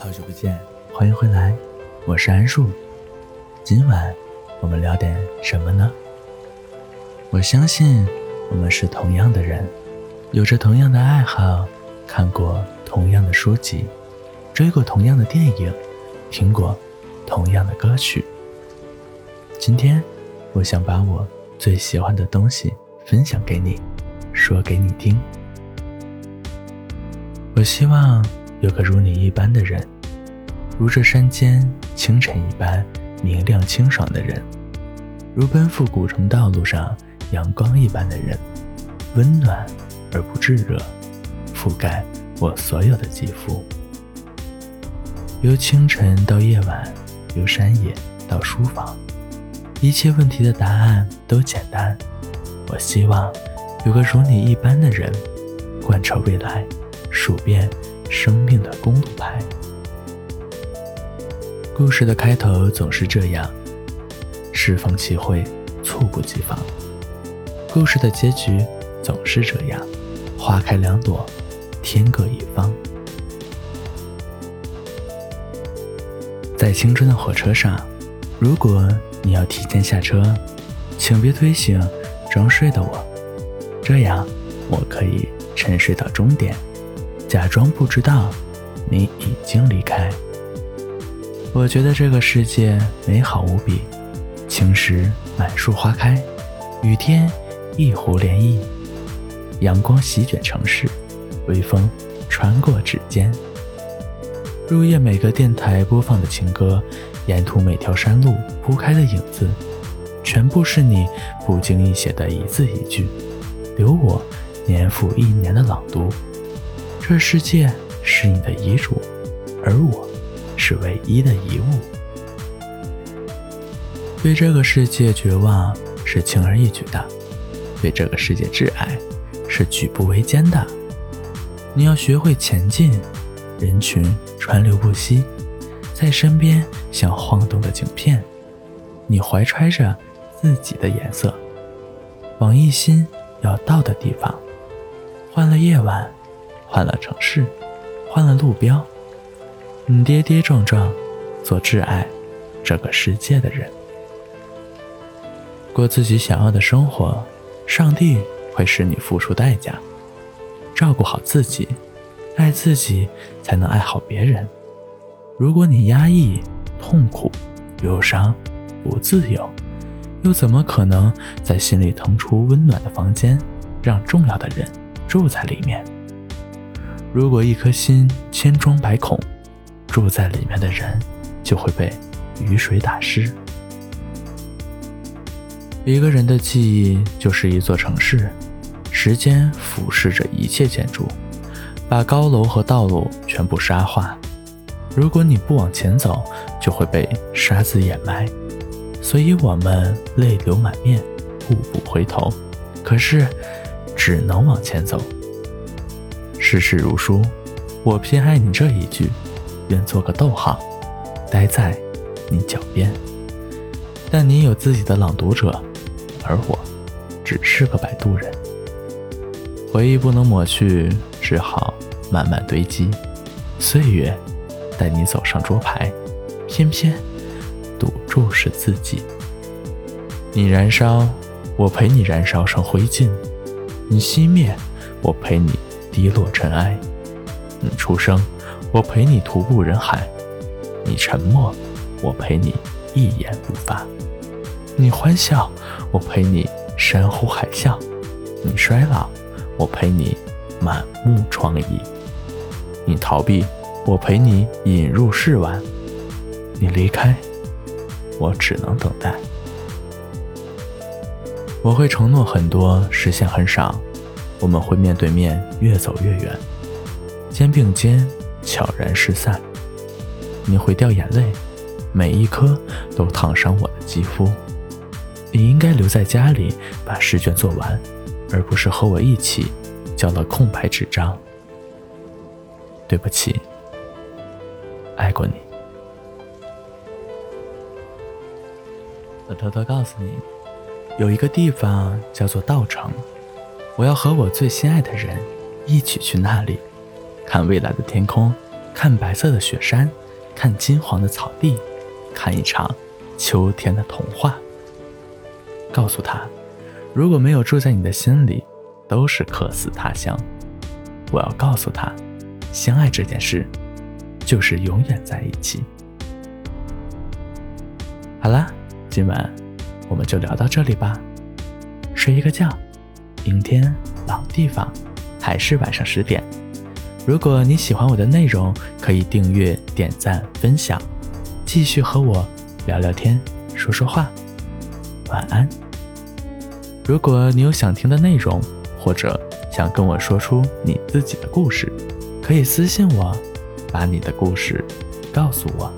好久不见，欢迎回来，我是安树。今晚我们聊点什么呢？我相信我们是同样的人，有着同样的爱好，看过同样的书籍，追过同样的电影，听过同样的歌曲。今天，我想把我最喜欢的东西分享给你，说给你听。我希望有个如你一般的人。如这山间清晨一般明亮清爽的人，如奔赴古城道路上阳光一般的人，温暖而不炙热，覆盖我所有的肌肤。由清晨到夜晚，由山野到书房，一切问题的答案都简单。我希望有个如你一般的人，贯彻未来，数遍生命的公路牌。故事的开头总是这样，适逢其会，猝不及防。故事的结局总是这样，花开两朵，天各一方。在青春的火车上，如果你要提前下车，请别推醒装睡的我，这样我可以沉睡到终点，假装不知道你已经离开。我觉得这个世界美好无比，晴时满树花开，雨天一湖涟漪，阳光席卷城市，微风穿过指尖。入夜每个电台播放的情歌，沿途每条山路铺开的影子，全部是你不经意写的一字一句，留我年复一年的朗读。这世界是你的遗嘱，而我。是唯一的遗物。对这个世界绝望是轻而易举的，对这个世界挚爱是举步维艰的。你要学会前进，人群川流不息，在身边像晃动的景片。你怀揣着自己的颜色，往一心要到的地方。换了夜晚，换了城市，换了路标。你跌跌撞撞，做挚爱这个世界的人，过自己想要的生活，上帝会使你付出代价。照顾好自己，爱自己，才能爱好别人。如果你压抑、痛苦、忧伤、不自由，又怎么可能在心里腾出温暖的房间，让重要的人住在里面？如果一颗心千疮百孔，住在里面的人就会被雨水打湿。一个人的记忆就是一座城市，时间俯视着一切建筑，把高楼和道路全部沙化。如果你不往前走，就会被沙子掩埋。所以我们泪流满面，步步回头，可是只能往前走。世事如书，我偏爱你这一句。愿做个逗号，待在你脚边。但你有自己的朗读者，而我只是个摆渡人。回忆不能抹去，只好慢慢堆积。岁月带你走上桌牌，偏偏赌注是自己。你燃烧，我陪你燃烧成灰烬；你熄灭，我陪你滴落尘埃。你出生。我陪你徒步人海，你沉默；我陪你一言不发。你欢笑，我陪你山呼海啸；你衰老，我陪你满目疮痍。你逃避，我陪你引入世晚；你离开，我只能等待。我会承诺很多，实现很少。我们会面对面，越走越远，肩并肩。悄然失散，你会掉眼泪，每一颗都烫伤我的肌肤。你应该留在家里把试卷做完，而不是和我一起交了空白纸张。对不起，爱过你。我偷偷告诉你，有一个地方叫做稻城，我要和我最心爱的人一起去那里。看蔚蓝的天空，看白色的雪山，看金黄的草地，看一场秋天的童话。告诉他，如果没有住在你的心里，都是客死他乡。我要告诉他，相爱这件事，就是永远在一起。好啦，今晚我们就聊到这里吧，睡一个觉，明天老地方，还是晚上十点。如果你喜欢我的内容，可以订阅、点赞、分享，继续和我聊聊天、说说话。晚安。如果你有想听的内容，或者想跟我说出你自己的故事，可以私信我，把你的故事告诉我。